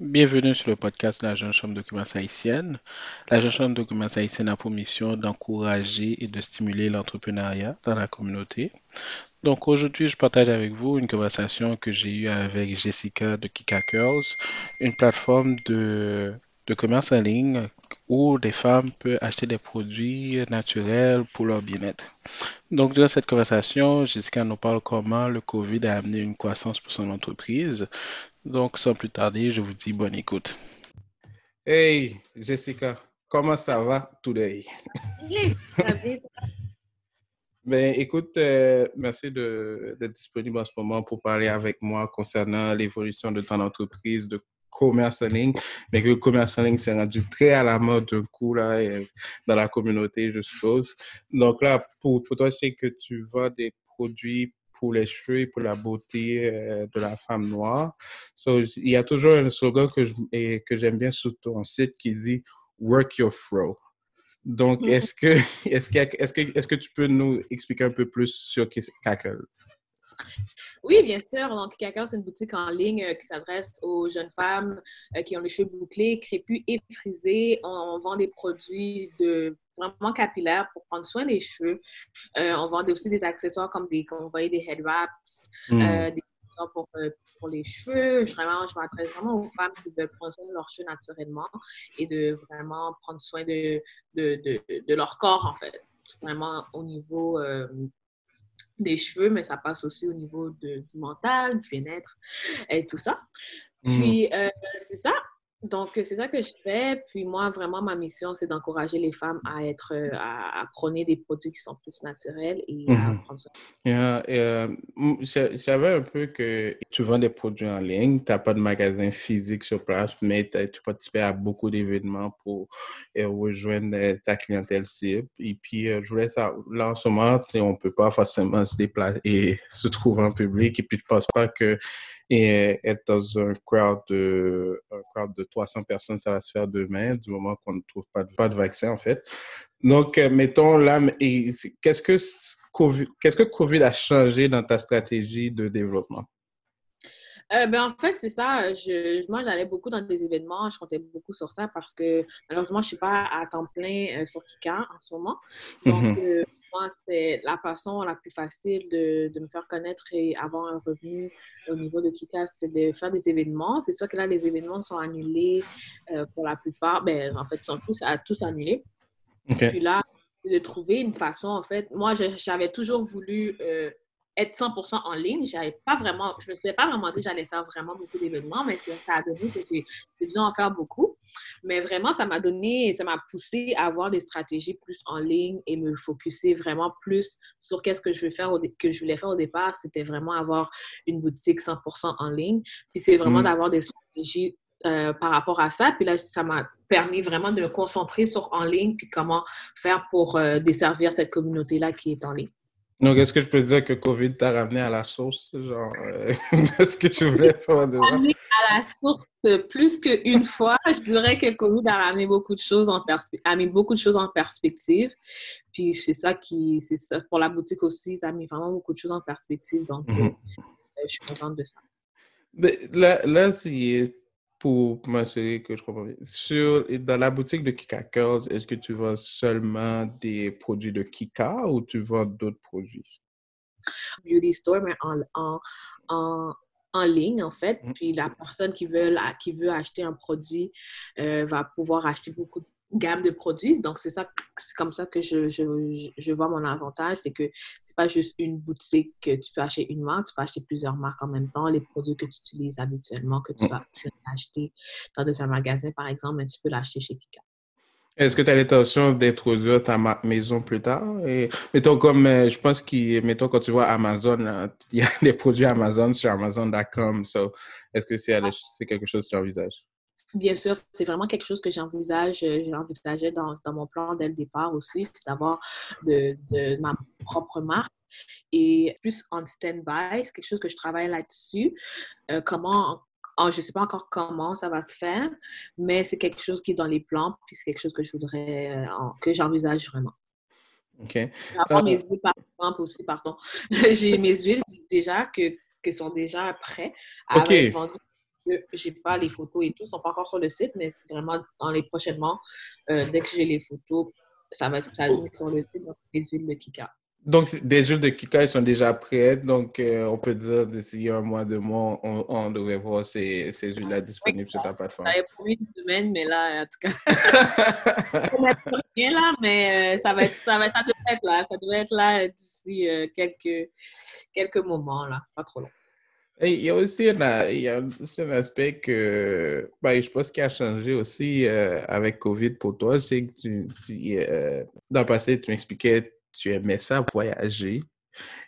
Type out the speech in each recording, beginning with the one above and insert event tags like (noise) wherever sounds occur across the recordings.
Bienvenue sur le podcast de la Chambre de commerce haïtienne. La Jeune Chambre de commerce haïtienne a pour mission d'encourager et de stimuler l'entrepreneuriat dans la communauté. Donc aujourd'hui, je partage avec vous une conversation que j'ai eue avec Jessica de Kika Curls, une plateforme de, de commerce en ligne où les femmes peuvent acheter des produits naturels pour leur bien-être. Donc, durant cette conversation, Jessica nous parle comment le COVID a amené une croissance pour son entreprise. Donc, sans plus tarder, je vous dis bonne écoute. Hey, Jessica, comment ça va today? (laughs) Ben, écoute, euh, merci d'être disponible en ce moment pour parler avec moi concernant l'évolution de ton entreprise de commerce en ligne, mais que le commerce en ligne s'est rendu très à la mode d'un coup là, dans la communauté, je suppose. Donc là, pour, pour toi, c'est que tu vends des produits pour les cheveux et pour la beauté euh, de la femme noire. il y a toujours un slogan que, que j'aime bien sur ton site qui dit Work your fro. Donc, est-ce que, (laughs) est-ce, que, est-ce, que, est-ce que tu peux nous expliquer un peu plus sur Cackle? Oui, bien sûr. Donc, Cackle, c'est une boutique en ligne euh, qui s'adresse aux jeunes femmes euh, qui ont les cheveux bouclés, crépus et frisés. On, vend des produits de vraiment capillaires pour prendre soin des cheveux. on vend aussi des accessoires comme des, comme vous voyez, des head wraps, mm. des pour, euh, pour les cheveux. Vraiment, je m'adresse vraiment aux femmes qui veulent prendre soin de leurs cheveux naturellement et de vraiment prendre soin de, de, de, de leur corps, en fait. Vraiment au niveau euh, des cheveux, mais ça passe aussi au niveau de, du mental, du bien-être et tout ça. Mm. Puis, euh, c'est ça. Donc, c'est ça que je fais. Puis moi, vraiment, ma mission, c'est d'encourager les femmes à être, euh, à, prôner des produits qui sont plus naturels et à mhm. prendre soin. Euh, je savais un peu que tu vends des produits en ligne, tu n'as pas de magasin physique sur place, mais tu participes à beaucoup d'événements pour euh, rejoindre ta clientèle cible. Et puis, je voulais savoir, là, en ce moment, on ne peut pas forcément se déplacer et se trouver en public. Et puis, je ne pense pas que et être dans un crowd de, un crowd de 300 personnes, ça va se faire demain, du moment qu'on ne trouve pas de, pas de vaccin, en fait. Donc, euh, mettons là, qu'est-ce que COVID, qu'est-ce que COVID a changé dans ta stratégie de développement? Euh, ben, en fait, c'est ça. Je, moi, j'allais beaucoup dans des événements. Je comptais beaucoup sur ça parce que malheureusement, je ne suis pas à temps plein euh, sur Kika en ce moment. Donc, mm-hmm moi, c'est la façon la plus facile de, de, me faire connaître et avoir un revenu au niveau de Kika, c'est de faire des événements. C'est sûr que là, les événements sont annulés euh, pour la plupart. Ben, en fait, ils sont tous, tous annulés. Puis là, de trouver une façon, en fait, moi, j'avais toujours voulu euh, être 100% en ligne. J'avais pas vraiment, je me suis pas vraiment dit que j'allais faire vraiment beaucoup d'événements, mais ça a donné que j'ai dû en faire beaucoup. Mais vraiment, ça m'a donné, ça m'a poussé à avoir des stratégies plus en ligne et me focuser vraiment plus sur qu'est-ce que je veux faire, que je voulais faire au départ. C'était vraiment avoir une boutique 100% en ligne. Puis c'est vraiment mm. d'avoir des stratégies euh, par rapport à ça. Puis là, ça m'a permis vraiment de me concentrer sur en ligne, puis comment faire pour euh, desservir cette communauté-là qui est en ligne. Donc, est-ce que je peux dire que COVID t'a ramené à la source, genre, euh, (laughs) de ce que tu voulais faire de Ramené à la source plus qu'une fois. Je dirais que COVID a ramené beaucoup de choses en a mis beaucoup de choses en perspective. Puis c'est ça qui, c'est ça pour la boutique aussi, ça a mis vraiment beaucoup de choses en perspective. Donc, mhm. euh, je suis contente de ça. Mais là, là c'est pour m'assurer que je comprends bien. Sur, dans la boutique de Kika Curls, est-ce que tu vends seulement des produits de Kika ou tu vends d'autres produits? Beauty store, mais en, en, en, en ligne, en fait. Mm. Puis la personne qui veut, qui veut acheter un produit euh, va pouvoir acheter beaucoup de gamme de produits. Donc, c'est ça, c'est comme ça que je, je, je vois mon avantage, c'est que pas juste une boutique que tu peux acheter une marque, tu peux acheter plusieurs marques en même temps. Les produits que tu utilises habituellement, que tu mm. vas acheter dans un magasin, par exemple, mais tu peux l'acheter chez Pika. Est-ce que tu as l'intention d'introduire ta maison plus tard? Et, mettons comme, euh, je pense que, mettons quand tu vois Amazon, (laughs) il y a des produits Amazon sur Amazon.com. So, est-ce que c'est quelque chose que tu envisages? Bien sûr, c'est vraiment quelque chose que j'envisage, euh, j'envisageais dans, dans, mon plan dès le départ aussi, c'est d'avoir de, de, ma propre marque et plus en stand-by, c'est quelque chose que je travaille là-dessus. Euh, comment, je ne sais pas encore comment ça va se faire, mais c'est quelque chose qui est dans les plans, puis c'est quelque chose que je voudrais, euh, que j'envisage vraiment. OK. Avoir mes huiles, par exemple, aussi, pardon. (laughs) J'ai mes huiles déjà que, que sont déjà prêts à être vendues j'ai pas les photos et tout, ils sont pas encore sur le site, mais vraiment dans les prochainement, euh, dès que j'ai les photos, ça va être oh. sur le site, donc les huiles de Kika. Donc, des huiles de Kika, ils sont déjà prêtes. Donc, euh, on peut dire d'ici un mois, deux mois, on, devrait voir ces, ces huiles-là disponibles sur ta plateforme. Ça promis une semaine, mais là, en tout cas, (laughs) (laughs) on n'a rien là, mais euh, ça, va être, ça, va, ça devrait être là. Ça devrait être là d'ici quelques, quelques moments, là, pas trop long il y a aussi un, il y a aussi un aspect que ben, je pense qui a changé aussi euh, avec COVID pour toi. C'est que tu, euh, dans le passé, tu m'expliquais tu aimais ça voyager.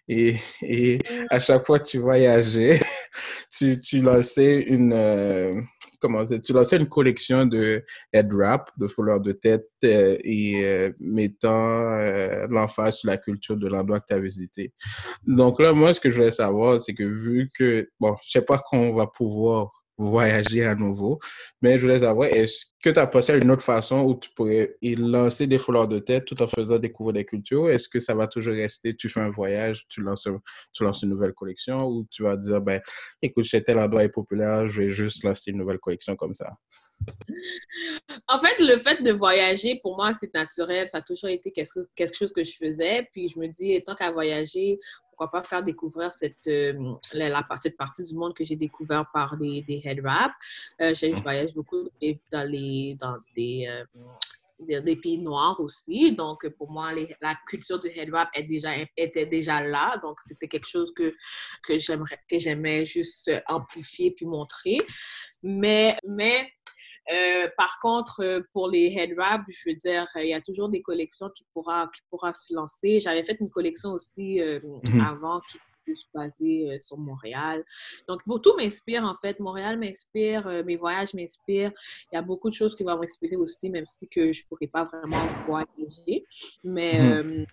Et, et à chaque fois que tu voyageais, (laughs) tu, tu lançais une, euh, comment tu lançais une collection de head wrap, de fouleurs de tête euh, et euh, mettant euh, l'emphase sur la culture de l'endroit que tu as visité. Donc là, moi, ce que je voulais savoir, c'est que vu que, bon, je sais pas quand on va pouvoir voyager à nouveau. Mais je voulais savoir, est-ce que tu as pensé à une autre façon où tu pourrais y lancer des fleurs de tête tout en faisant découvrir des cultures? Est-ce que ça va toujours rester, tu fais un voyage, tu lances, tu lances une nouvelle collection ou tu vas dire, ben, écoute, chez tel endroit est populaire, je vais juste lancer une nouvelle collection comme ça? En fait, le fait de voyager, pour moi, c'est naturel. Ça a toujours été quelque chose que je faisais. Puis je me dis, tant qu'à voyager, pourquoi pas faire découvrir cette, euh, la, cette partie du monde que j'ai découvert par des, des head wraps. Euh, je, voyage beaucoup dans, les, dans des, euh, des, pays noirs aussi. Donc, pour moi, la culture du head wrap est déjà, était déjà là. Donc, c'était quelque chose que, que j'aimais juste amplifier puis montrer. Mais, mais euh, par contre, euh, pour les head wraps, je veux dire, il y a toujours des collections qui pourra, qui pourra se lancer. J'avais fait une collection aussi euh, mhm. avant qui plus basée sur Montréal. Donc, tout m'inspire en fait. Montréal m'inspire, mes voyages m'inspirent. Il y a beaucoup de choses qui vont m'inspirer aussi, même si que je ne pourrais pas vraiment voyager. Mais mhm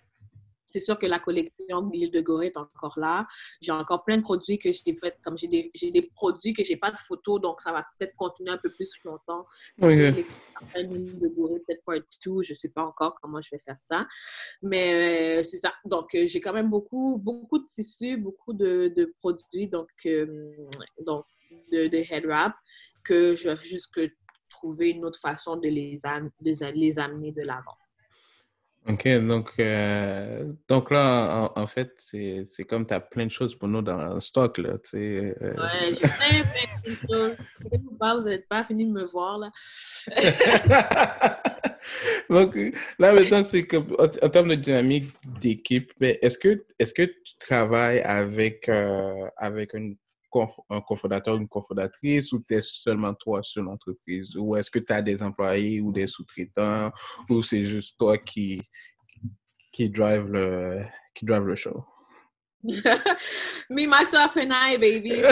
c'est sûr que la collection l'île de Gorée est encore là. J'ai encore plein de produits que j'ai fait, comme j'ai des, des, produits que j'ai pas de photos, donc ça va peut-être continuer un peu plus longtemps. Oui. L'île de Gorée, peut-être part tout, je sais pas encore comment je vais faire ça. Mais euh, c'est ça. Donc, euh, j'ai quand même beaucoup, beaucoup de tissus, beaucoup de, de produits, donc, euh, donc de, de head wrap, que je vais juste que trouver une autre façon de les, de les amener de l'avant. OK, donc, euh, donc là, en, fait, c'est comme tu as plein de choses pour nous dans le stock, là, tu sais. Euh... Ouais, j'ai plein, plein de choses. vous parle, vous n'êtes pas fini de me voir, là. (laughs) donc, là, maintenant, c'est comme, en, termes de dynamique d'équipe, est-ce que, est -ce que tu travailles avec, euh, avec une un cofondateur, une cofondatrice ou tu es seulement toi sur l'entreprise? Ou est-ce que tu as des employés ou des sous-traitants? Ou c'est juste toi qui, qui, drive le, qui drive le show? (laughs) Me, myself and I, baby.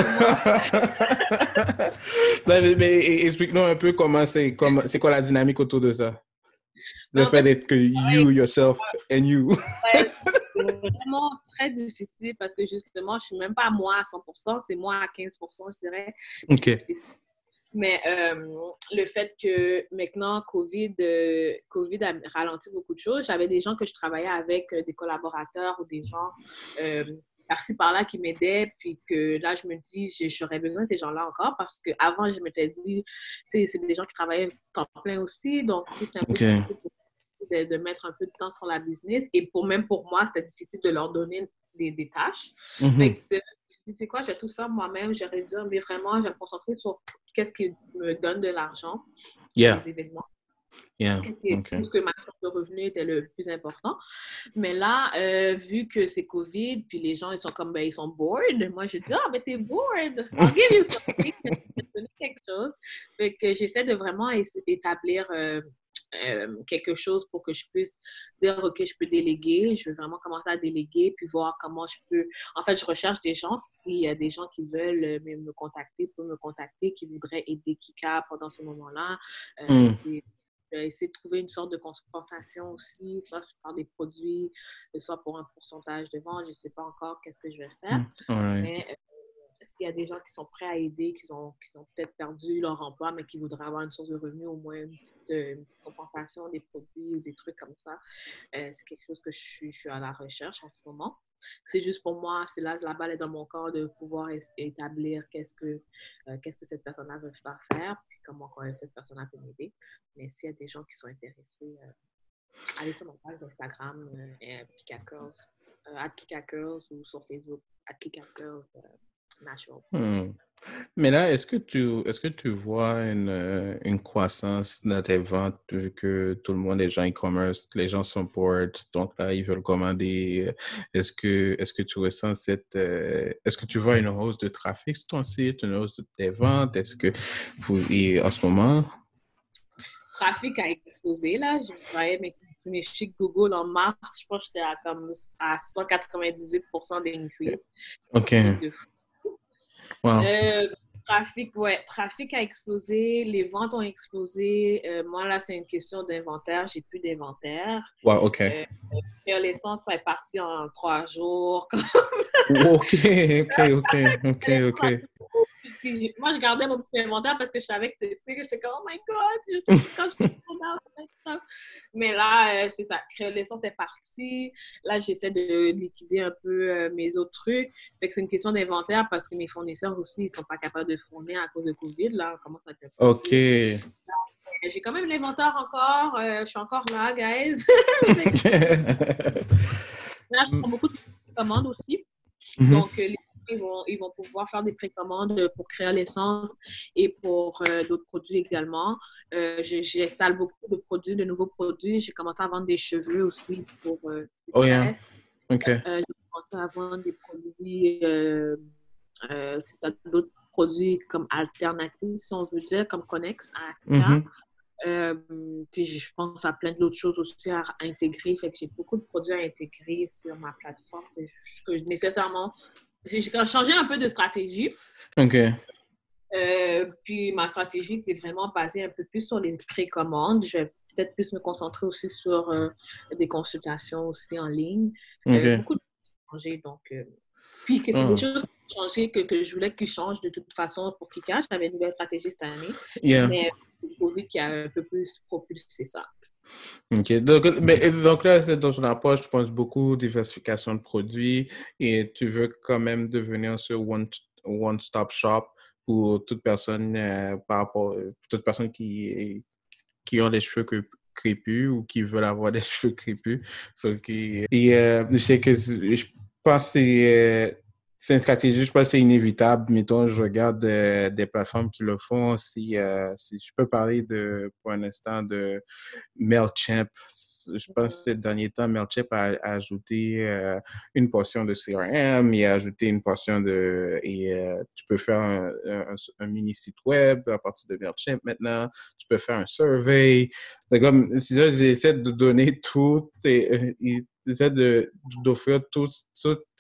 (laughs) mais, explique-nous un peu comment c'est, c'est quoi la dynamique autour de ça? Le fait d'être que you, yourself and you (laughs) vraiment très difficile parce que justement, je suis même pas moi à 100%, c'est moi à 15%, je dirais. OK. Mais euh, le fait que maintenant, COVID, euh, COVID a ralenti beaucoup de choses. J'avais des gens que je travaillais avec, euh, des collaborateurs ou des gens par-ci par-là qui m'aidaient, puis que là, je me dis, j'aurais besoin de ces gens-là encore parce qu'avant, je m'étais dit, c'est des gens qui travaillaient temps plein aussi, donc c'est un peu de, mettre un peu de temps sur la business. Et pour même pour moi, c'était difficile de leur donner des, des tâches. Mm -hmm. tu sais quoi, je vais tout faire moi-même. J'aurais dû, mais vraiment, je vais me concentrer sur qu'est-ce qui me donne de l'argent, yeah. les événements. Yeah. Qu'est-ce que ma source de revenus était le plus important. Mais là, euh, vu que c'est COVID, puis les gens, ils sont comme, ben, ils sont bored. Moi, je dis, ah, oh, mais t'es bored. I'll give you something. (laughs) quelque chose. Fait que j'essaie de vraiment établir euh, euh, quelque chose pour que je puisse dire, OK, je peux déléguer. Je veux vraiment commencer à déléguer, puis voir comment je peux... En fait, je recherche des gens. S'il y a des gens qui veulent euh, me contacter, pour me contacter, qui voudraient aider Kika pendant ce moment-là. Euh, mm. essayer de trouver une sorte de compensation aussi, soit par des produits, soit pour un pourcentage de vente. Je ne sais pas encore qu'est-ce que je vais faire. Mm. Mais s'il y a des gens qui sont prêts à aider, qui ont, qui ont peut-être perdu leur emploi, mais qui voudraient avoir une source de revenus, au moins une petite, euh, compensation des produits ou des trucs comme ça, euh, c'est quelque chose que je suis, à la recherche en ce moment. C'est juste pour moi, c'est là, la balle est dans mon corps de pouvoir établir qu'est-ce que, euh, qu'est-ce que cette personne-là veut faire, puis comment cette personne-là peut m'aider. Mais s'il y a des gens qui sont intéressés, allez sur mon page Instagram, euh, Kika Girls, ou sur Facebook, at Kika Hmm. Mais là, est-ce que tu est-ce que tu vois une, euh, une, croissance dans tes ventes vu que tout le monde est gens e-commerce, les gens sont bored, donc là ils veulent commander. Est-ce que est-ce que tu ressens cette euh, est-ce que tu vois une hausse de trafic sur ton site, une hausse de tes ventes? Est-ce que vous et en ce moment? Trafic a explosé là. Je voyais mes, mes chiffres Google en mars, je pense que j'étais à comme à 198% d'increase. OK. Euh, trafic, ouais, trafic a explosé, les ventes ont explosé. Euh, moi, là, c'est une question d'inventaire. J'ai plus d'inventaire. Ouais, OK. Euh, l'essence est parti en trois jours. OK, OK, OK, OK, OK (laughs) moi, je gardais mon petit inventaire parce que je savais que j'étais comme, oh my god, je sais quand je Mais là, euh, c'est ça. Créolescence est parti. Là, j'essaie de liquider un peu euh, mes autres trucs. Fait que c'est une question d'inventaire parce que mes fournisseurs aussi, ils sont pas capables de fournir à cause de COVID. Là, on commence à être OK. J'ai quand même l'inventaire encore. Euh, je suis encore là, guys. (laughs) (laughs) là, je prends beaucoup de commandes aussi. Mm-hmm. Donc, les ils vont, ils vont pouvoir faire des précommandes pour créer l'essence et pour euh, d'autres produits également. Euh, J'installe beaucoup de produits, de nouveaux produits. J'ai commencé à vendre des cheveux aussi pour euh, oh, yeah. OK. Euh, j'ai commencé à vendre des produits, c'est ça, d'autres produits comme alternatifs, si on veut dire, comme Connex à mm je pense à plein d'autres choses aussi à, intégrer. Fait que j'ai beaucoup de produits à intégrer sur ma plateforme que nécessairement j'ai changé un peu de stratégie. OK. Euh, puis ma stratégie, c'est vraiment basée un peu plus sur les précommandes. Je vais peut-être plus me concentrer aussi sur euh, des consultations aussi en ligne. Euh, beaucoup de choses changé, donc... puis que c'est des ah. choses qui ont changé, que, que je voulais qu'ils changent de toute façon pour Kika. J'avais une nouvelle stratégie cette année. Mais le Covid qui a un peu plus propulsé ça. OK. Donc, mais, donc là, c'est dans ton approche, tu penses beaucoup diversification de produits et tu veux quand même devenir ce one-stop shop pour toute personne euh, par rapport toute personne qui, qui ont les cheveux crépus ou qui veulent avoir des (laughs) cheveux crépus. et euh, je sais que je pense que c'est euh, une stratégie, je pense que c'est inévitable. Mettons, je regarde des plateformes qui le font. Si, euh, si je peux parler de, pour un instant de MailChimp, je pense que ces derniers temps, MailChimp a, ajouté euh, une portion de CRM, il a ajouté une portion de... Et euh, tu peux faire un, mini site web à partir de MailChimp maintenant. Tu peux faire un survey. Comme, j'essaie de donner (laughs) tout et, j'essaie d'offrir tous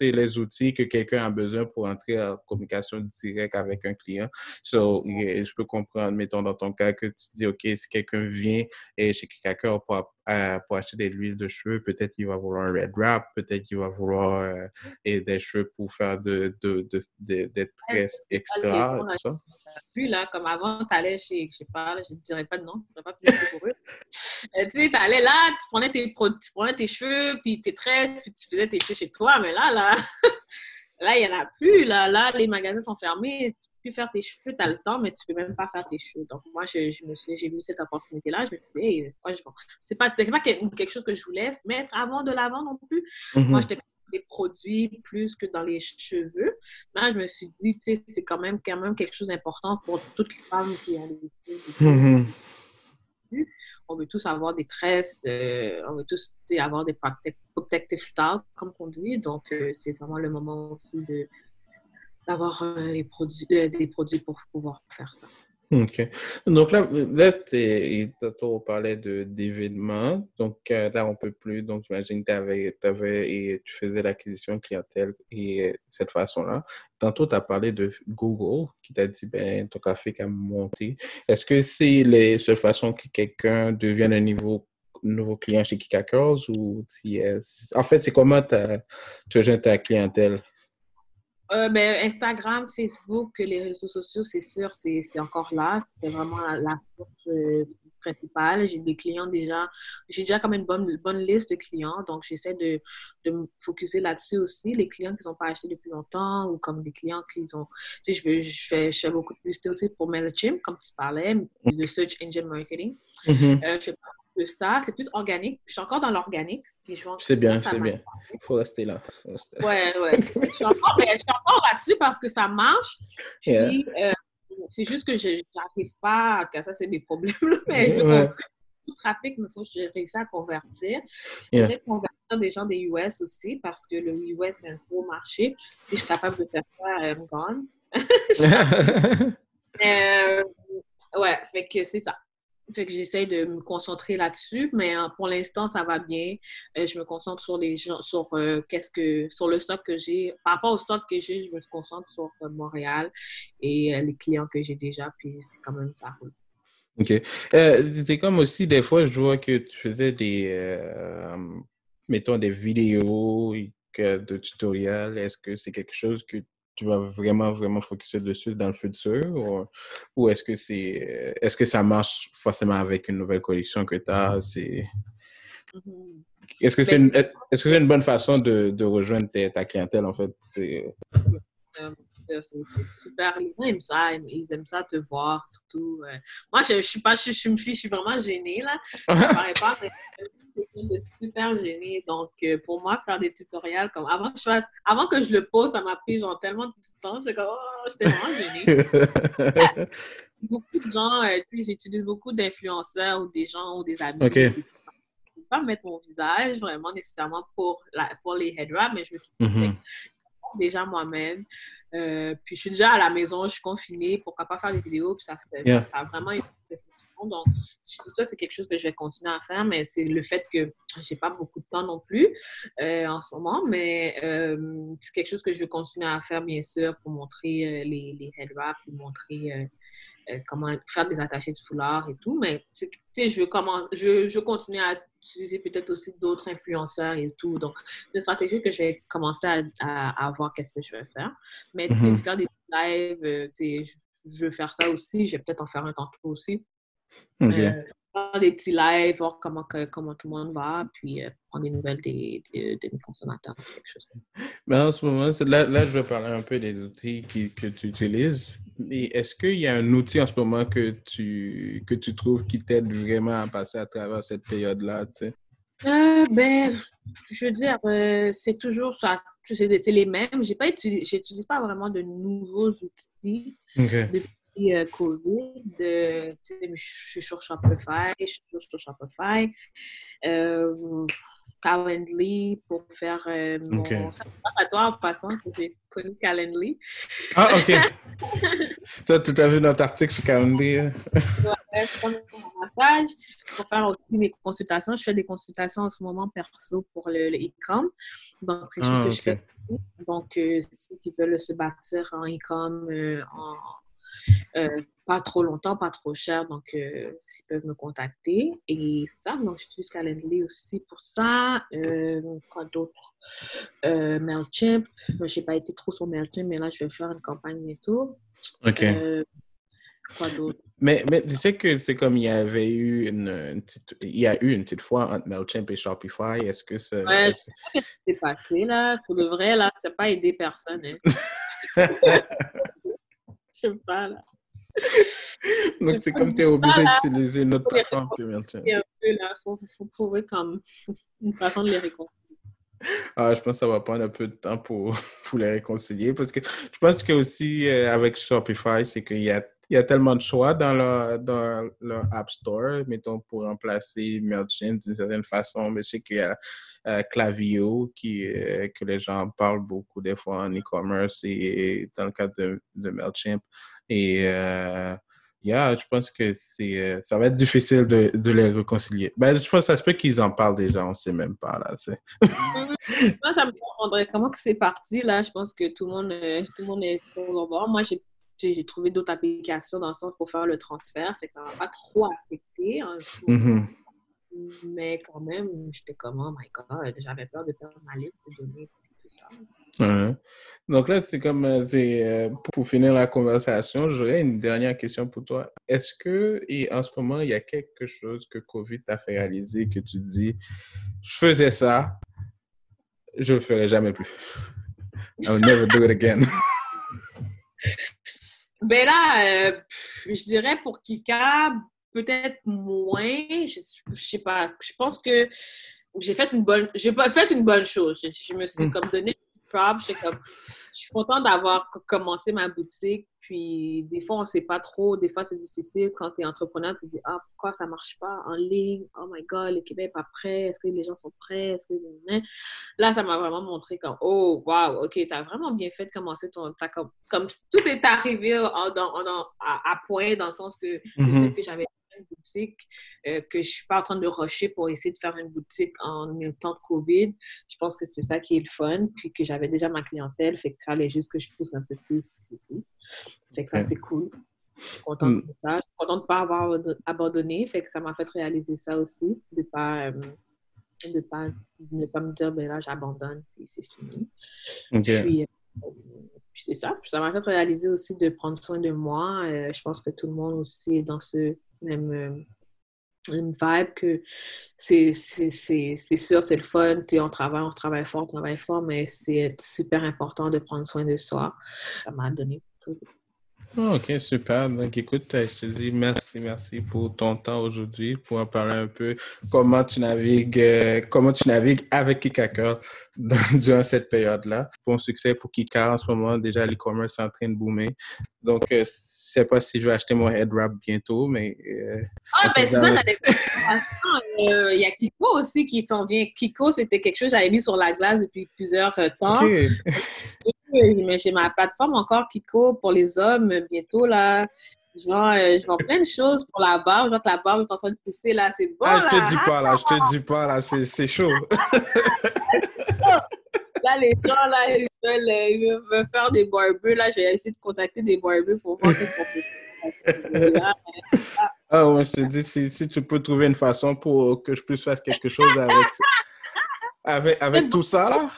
les outils que quelqu'un a besoin pour entrer en communication directe avec un client. So, je peux comprendre, mettons, dans ton cas, que tu dis, OK, si quelqu'un vient et chez quelqu'un pour, euh, pour acheter de l'huile de cheveux, peut-être qu'il va vouloir un red wrap, peut-être qu'il va vouloir euh, et des cheveux pour faire de, de, de, de des tresses. Tout ça. Plus là, comme avant, tu allais chez, je sais pas, je ne dirais pas de nom, je ne pas plus pour eux. Euh, tu sais, tu allais là, tu prenais tes, tu prenais tes cheveux, puis tes tresses, puis tu faisais tes cheveux chez toi, mais là, là, (laughs) là, il n'y en a plus. Là, là, les magasins sont fermés. Tu peux faire tes cheveux. Tu as le temps, mais tu peux même pas faire tes cheveux. Donc, moi, je, je me suis, j'ai vu cette opportunité-là. Je me suis dit, hey, je vends? C'est pas, c'était pas quelque chose que je voulais mettre avant de l'avant non plus. Mm-hmm. Moi, j'étais des produits plus que dans les cheveux. Là, je me suis dit, tu sais, c'est quand même, quand même quelque chose d'important pour toutes les femmes qui ont des cheveux on veut tous avoir des tresses, euh, on veut tous avoir des protective styles, comme on dit. Donc, euh, c'est vraiment le moment aussi d'avoir euh, des produits pour pouvoir faire ça. OK. Donc là, là tu parlais d'événements. Donc euh, là, on peut plus. Donc j'imagine que avais, tu faisais l'acquisition clientèle et de cette façon-là. Tantôt, tu as parlé de Google qui t'a dit, ben, ton café a monté. Est-ce que c'est la seule façon que quelqu'un devienne un niveau nouveau client chez Kikakers ou si, en fait, c'est comment tu as ta clientèle? Euh, ben, Instagram, Facebook, les réseaux sociaux, c'est sûr, c'est encore là. C'est vraiment la, source euh, principale. J'ai des clients déjà. J'ai déjà comme une bonne, bonne liste de clients. Donc, j'essaie de, de me focuser là-dessus aussi. Les clients qui n'ont pas acheté depuis longtemps ou comme des clients qui ont. Tu sais, je, je, fais, je fais beaucoup de publicité aussi pour MailChimp, comme tu parlais, de Search Engine Marketing. Mm-hmm. Euh, je fais pas ça. C'est plus organique. Je suis encore dans l'organique. C'est bien, c'est bien. Il faut rester là. Ouais, ouais. je suis encore, là-dessus parce que ça marche. Puis, euh, c'est juste que je n'arrive pas, à... ça c'est mes problèmes, mais je ouais. tout trafic, il faut que je réussisse à convertir. Yeah. J'essaie de convertir des gens des US aussi parce que le US c'est un gros marché. Si je suis capable de faire ça, I'm gone. (laughs) (laughs) euh, ouais, fait que c'est ça. Fait que j'essaie de me concentrer là-dessus, mais euh, pour l'instant, ça va bien. Euh, je me concentre sur les gens, sur euh, qu'est-ce que, sur le stock que j'ai. Par rapport au stock que j'ai, je me concentre sur Montréal et les clients que j'ai déjà, puis c'est quand même ça OK. c'est comme aussi, des fois, je vois que tu faisais des, mettons, des vidéos de tutoriels. Est-ce que c'est quelque chose que tu vas vraiment, vraiment focuser dessus dans le futur? Ou, est-ce que c'est est-ce que ça marche forcément avec une nouvelle collection que tu as? C'est... Mm-hmm. Est-ce que c'est une, est-ce que c'est une bonne façon de, de rejoindre ta clientèle, en fait? C'est... Euh, c'est super. Les gens aiment ça, ils aiment ça te voir, surtout. Euh. Moi, je, je suis pas, je, je, je, suis vraiment gênée, là. (laughs) Je ne pas, mais de super gênée. Donc, euh, pour moi, faire des tutoriels, comme avant que je fasse, avant que je le pose, ça m'a pris genre tellement de temps. J'étais comme, oh, j'étais vraiment gênée. (laughs) beaucoup de gens, euh, j'utilise beaucoup d'influenceurs ou des gens ou des amis. Je ne pas mettre mon visage vraiment nécessairement pour, la, pour les head wraps, mais je me suis dit, mm-hmm. déjà moi-même. Euh, puis je suis déjà à la maison, je suis confinée, pourquoi pas faire des vidéos, puis ça, ça, ça a vraiment été donc, c'est ça, c'est quelque chose que je vais continuer à faire, mais c'est le fait que j'ai pas beaucoup de temps non plus euh, en ce moment, mais euh, c'est quelque chose que je vais continuer à faire, bien sûr, pour montrer euh, les, les head wraps, pour montrer comment faire des attachés de foulard et tout. Mais, tu sais, je comment, je, je continuer à utiliser peut-être aussi d'autres influenceurs et tout. Donc, c'est une stratégie que je vais commencer à, voir qu'est-ce que je vais faire. Mais, tu sais, mm-hmm. faire des lives, tu sais, je, je veux faire ça aussi. Je vais peut-être en faire un tantôt aussi. Euh, faire des petits lives, voir comment, comment tout le monde va, puis euh, prendre des nouvelles des, des, mes consommateurs. quelque chose. Mais en ce moment, là, là, je vais parler un peu des outils qui, que tu utilises. Est-ce qu'il y a un outil en ce moment que tu, que tu trouves qui t'aide vraiment à passer à travers cette période-là? Tu sais? Euh, ben, je veux dire, c'est toujours ça. C'est les mêmes. Je n'utilise pas vraiment de nouveaux outils euh, COVID, je suis sur Shopify, je suis sur Shopify, euh, Calendly pour faire euh, mon... Okay. Ça à toi en passant que j'ai connu Calendly. Ah, OK. (laughs) Toi, tu as vu notre article sur Calendly. Hein? ouais, pour mon massage, pour faire aussi mes consultations. Je fais des consultations en ce moment perso pour le e-com. Donc, c'est ah, chose que je fais. Donc, euh, ceux qui veulent se bâtir en e-com, euh, en euh, pas trop longtemps, pas trop cher, donc euh, ils peuvent me contacter. Et ça, donc j'utilise Calendly aussi pour ça. Euh, quoi d'autre? MailChimp. Je n'ai pas été trop sur MailChimp, mais là, je vais faire une campagne bientôt. OK. quoi d'autre? Mais, mais tu sais que c'est comme il y avait eu une, petite, il y a eu une petite fois entre MailChimp et Shopify. Est-ce que ça. Ouais, c'est passé, là. Pour le vrai, là, ça n'a pas aidé personne. Hein. (laughs) Je sais pas, là. (laughs) Donc, c'est comme tu es obligé d'utiliser une autre plateforme que MailChimp. Il faut, faut trouver comme (laughs) une façon de les réconcilier. Ah, je pense que ça va prendre un peu de temps pour, (laughs) pour les réconcilier parce que je pense que aussi euh, avec Shopify, c'est qu'il y a il y a tellement de choix dans leur, dans leur App Store, mettons, pour remplacer MailChimp d'une certaine façon. Mais je sais qu'il y a euh, Clavio qui, euh, que les gens parlent beaucoup des fois en e-commerce et, dans le cadre de, de MailChimp. Et euh, yeah, je pense que c'est, euh, ça va être difficile de, de, les réconcilier. Ben, je pense que ça se peut qu'ils en parlent déjà, on ne sait même pas. Là, (laughs) Moi, ça me comprendrait comment c'est parti. Là, je pense que tout le monde, tout le monde est sur le bord. Moi, j'ai j'ai trouvé d'autres applications dans le sens pour faire le transfert, fait que ça m'a pas trop affecté. Hein, mm-hmm. Mais quand même, j'étais comme, oh my god, j'avais peur de perdre ma liste de données. ça. Donc là, c'est comme euh, euh, pour finir la conversation, j'aurais une dernière question pour toi. Est-ce que, et en ce moment, il y a quelque chose que COVID t'a fait réaliser que tu dis, je faisais ça, je le ferai jamais plus. (laughs) I'll never do it again. (laughs) ben là, euh, je dirais pour Kika, peut-être moins. Je, je, sais pas. Je pense que j'ai fait une bonne, j'ai pas fait une bonne chose. Je, me suis mm. comme donné comme, je suis contente d'avoir commencé ma boutique. Puis, des fois, on ne sait pas trop. Des fois, c'est difficile. Quand tu es entrepreneur, tu te dis, ah, pourquoi ça ne marche pas en ligne? Oh my God, le Québec n'est pas prêt. Est-ce que les gens sont prêts? Est-ce que... Là, ça m'a vraiment montré comme, oh, wow, OK, tu as vraiment bien fait de commencer ton... Comme, comme, tout est arrivé en, à, point dans le sens que, mm-hmm. que j'avais boutique, euh, que je suis pas en train de rusher pour essayer de faire une boutique en même temps de COVID. Je pense que c'est ça qui est le fun, puis que j'avais déjà ma clientèle, fait que ça fallait juste que je pousse un peu plus, puis c'est tout. Fait que ça, c'est cool. Je suis contente mm. de ça. Je suis contente de ne pas avoir abandonné, fait que ça m'a fait réaliser ça aussi, de pas... Euh, de pas, ne pas me dire, ben là, j'abandonne, puis c'est fini. Puis, euh, puis c'est ça. Puis ça m'a fait réaliser aussi de prendre soin de moi. je pense que tout le monde aussi est dans ce, même euh, une vibe que c'est sûr, c'est le fun. On travaille, on travaille fort, on travaille fort, mais c'est super important de prendre soin de soi. Ça m'a donné ah, ok, super. Donc, écoute, je te dis merci, merci pour ton temps aujourd'hui, pour en parler un peu comment tu navigues, euh, comment tu navigues avec Kikaker (laughs) durant cette période-là? Bon succès pour Kika en ce moment. Déjà, l'e-commerce est en train de boomer. Donc, euh, sais pas si je vais acheter mon head wrap bientôt, mais. Euh, ah, ben c'est ça, euh, Il y a Kiko aussi qui s'en vient. Kiko, c'était quelque chose que j'avais mis sur la glace depuis plusieurs euh, temps. j'ai ma plateforme encore Kiko pour les hommes bientôt, là. Je vends, je vends plein de choses pour la barbe. Je vois que la barbe est en train de pousser, là. C'est bon, ah, je te dis pas, là. Je te dis pas, là. C'est chaud. Là, les gens, là, ils veulent, euh, faire des barbers. Là, je vais essayer de contacter des barbers pour voir des (laughs) propositions. ah ouais, je te dis, si, si, tu peux trouver une façon pour que je puisse faire quelque chose avec, avec, avec tout ça, là.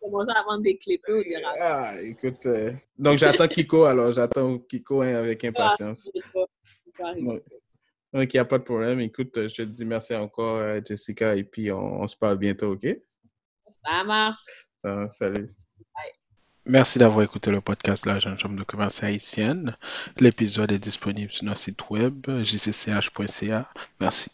commencer à vendre des ou des Ah, écoute. Euh, donc, j'attends Kiko, alors. J'attends Kiko hein, avec impatience. Donc, il n'y a pas de problème. Écoute, je te dis merci encore, euh, Jessica, et puis on, on se parle bientôt, OK? Ça marche. Ah, salut. Merci d'avoir écouté le podcast de la Jeune Chambre de commerce haïtienne. L'épisode est disponible sur notre site web jcch.ca. Merci.